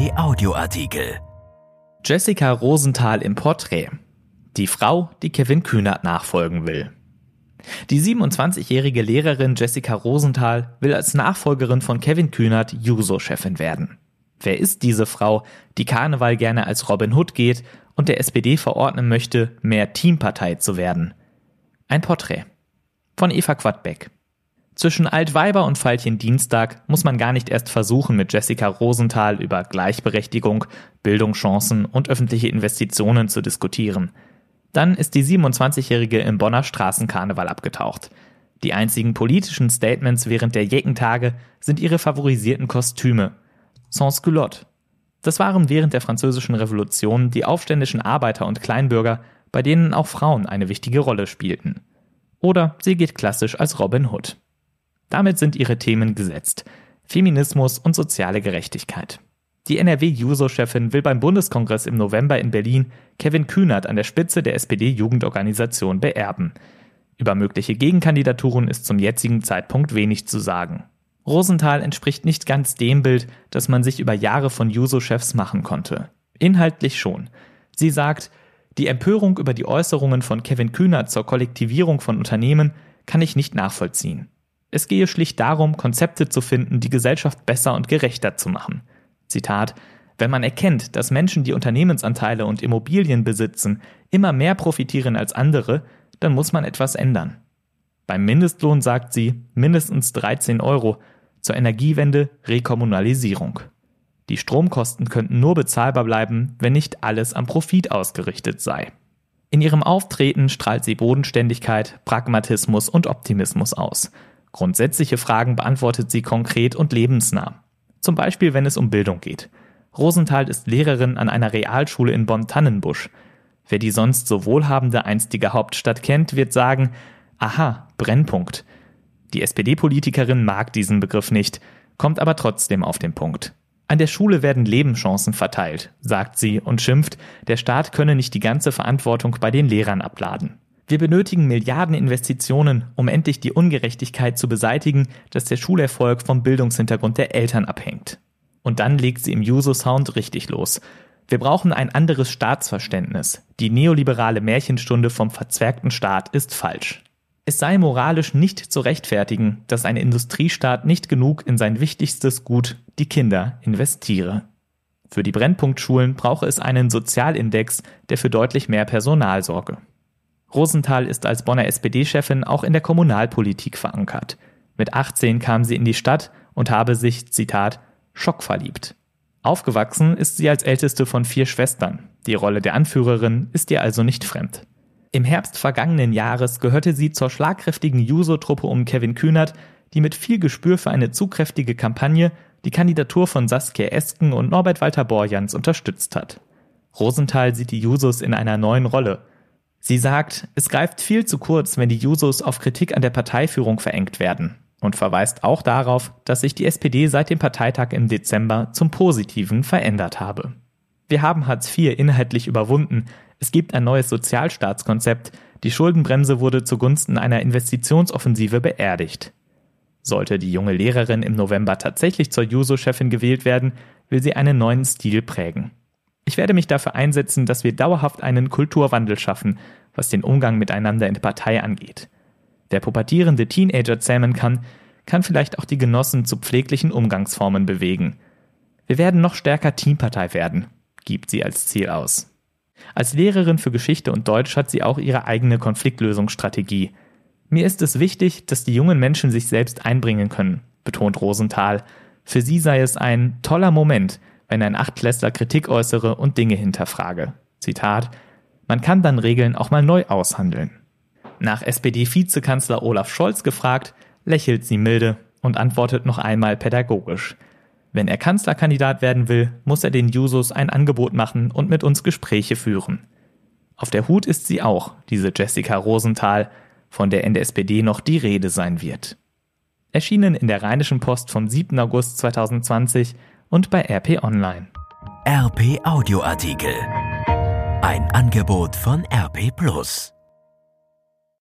RP Audioartikel. Jessica Rosenthal im Porträt. Die Frau, die Kevin Kühnert nachfolgen will. Die 27-jährige Lehrerin Jessica Rosenthal will als Nachfolgerin von Kevin Kühnert Juso-Chefin werden. Wer ist diese Frau, die Karneval gerne als Robin Hood geht und der SPD verordnen möchte, mehr Teampartei zu werden? Ein Porträt. Von Eva Quadbeck. Zwischen Altweiber und Veilchen Dienstag muss man gar nicht erst versuchen, mit Jessica Rosenthal über Gleichberechtigung, Bildungschancen und öffentliche Investitionen zu diskutieren. Dann ist die 27-Jährige im Bonner Straßenkarneval abgetaucht. Die einzigen politischen Statements während der Jeckentage sind ihre favorisierten Kostüme. Sans culotte. Das waren während der Französischen Revolution die aufständischen Arbeiter und Kleinbürger, bei denen auch Frauen eine wichtige Rolle spielten. Oder sie geht klassisch als Robin Hood. Damit sind ihre Themen gesetzt. Feminismus und soziale Gerechtigkeit. Die NRW-Juso-Chefin will beim Bundeskongress im November in Berlin Kevin Kühnert an der Spitze der SPD-Jugendorganisation beerben. Über mögliche Gegenkandidaturen ist zum jetzigen Zeitpunkt wenig zu sagen. Rosenthal entspricht nicht ganz dem Bild, das man sich über Jahre von Juso-Chefs machen konnte. Inhaltlich schon. Sie sagt, die Empörung über die Äußerungen von Kevin Kühnert zur Kollektivierung von Unternehmen kann ich nicht nachvollziehen. Es gehe schlicht darum, Konzepte zu finden, die Gesellschaft besser und gerechter zu machen. Zitat Wenn man erkennt, dass Menschen, die Unternehmensanteile und Immobilien besitzen, immer mehr profitieren als andere, dann muss man etwas ändern. Beim Mindestlohn sagt sie mindestens 13 Euro, zur Energiewende Rekommunalisierung. Die Stromkosten könnten nur bezahlbar bleiben, wenn nicht alles am Profit ausgerichtet sei. In ihrem Auftreten strahlt sie Bodenständigkeit, Pragmatismus und Optimismus aus. Grundsätzliche Fragen beantwortet sie konkret und lebensnah. Zum Beispiel, wenn es um Bildung geht. Rosenthal ist Lehrerin an einer Realschule in Bonn-Tannenbusch. Wer die sonst so wohlhabende einstige Hauptstadt kennt, wird sagen, aha, Brennpunkt. Die SPD-Politikerin mag diesen Begriff nicht, kommt aber trotzdem auf den Punkt. An der Schule werden Lebenschancen verteilt, sagt sie und schimpft, der Staat könne nicht die ganze Verantwortung bei den Lehrern abladen. Wir benötigen Milliardeninvestitionen, um endlich die Ungerechtigkeit zu beseitigen, dass der Schulerfolg vom Bildungshintergrund der Eltern abhängt. Und dann legt sie im Juso-Sound richtig los. Wir brauchen ein anderes Staatsverständnis. Die neoliberale Märchenstunde vom verzwergten Staat ist falsch. Es sei moralisch nicht zu rechtfertigen, dass ein Industriestaat nicht genug in sein wichtigstes Gut, die Kinder, investiere. Für die Brennpunktschulen brauche es einen Sozialindex, der für deutlich mehr Personal sorge. Rosenthal ist als Bonner SPD-Chefin auch in der Kommunalpolitik verankert. Mit 18 kam sie in die Stadt und habe sich, Zitat, schockverliebt. Aufgewachsen ist sie als älteste von vier Schwestern. Die Rolle der Anführerin ist ihr also nicht fremd. Im Herbst vergangenen Jahres gehörte sie zur schlagkräftigen Juso-Truppe um Kevin Kühnert, die mit viel Gespür für eine zugkräftige Kampagne die Kandidatur von Saskia Esken und Norbert Walter Borjans unterstützt hat. Rosenthal sieht die Jusos in einer neuen Rolle. Sie sagt, es greift viel zu kurz, wenn die Jusos auf Kritik an der Parteiführung verengt werden und verweist auch darauf, dass sich die SPD seit dem Parteitag im Dezember zum Positiven verändert habe. Wir haben Hartz IV inhaltlich überwunden, es gibt ein neues Sozialstaatskonzept, die Schuldenbremse wurde zugunsten einer Investitionsoffensive beerdigt. Sollte die junge Lehrerin im November tatsächlich zur Juso-Chefin gewählt werden, will sie einen neuen Stil prägen. Ich werde mich dafür einsetzen, dass wir dauerhaft einen Kulturwandel schaffen, was den Umgang miteinander in der Partei angeht. Wer pubertierende Teenager zähmen kann, kann vielleicht auch die Genossen zu pfleglichen Umgangsformen bewegen. Wir werden noch stärker Teampartei werden, gibt sie als Ziel aus. Als Lehrerin für Geschichte und Deutsch hat sie auch ihre eigene Konfliktlösungsstrategie. Mir ist es wichtig, dass die jungen Menschen sich selbst einbringen können, betont Rosenthal. Für sie sei es ein toller Moment, wenn ein Achtklässler Kritik äußere und Dinge hinterfrage. Zitat Man kann dann Regeln auch mal neu aushandeln. Nach SPD-Vizekanzler Olaf Scholz gefragt, lächelt sie milde und antwortet noch einmal pädagogisch. Wenn er Kanzlerkandidat werden will, muss er den Jusos ein Angebot machen und mit uns Gespräche führen. Auf der Hut ist sie auch, diese Jessica Rosenthal, von der in der SPD noch die Rede sein wird. Erschienen in der Rheinischen Post vom 7. August 2020 und bei RP Online. RP Audioartikel. Ein Angebot von RP Plus.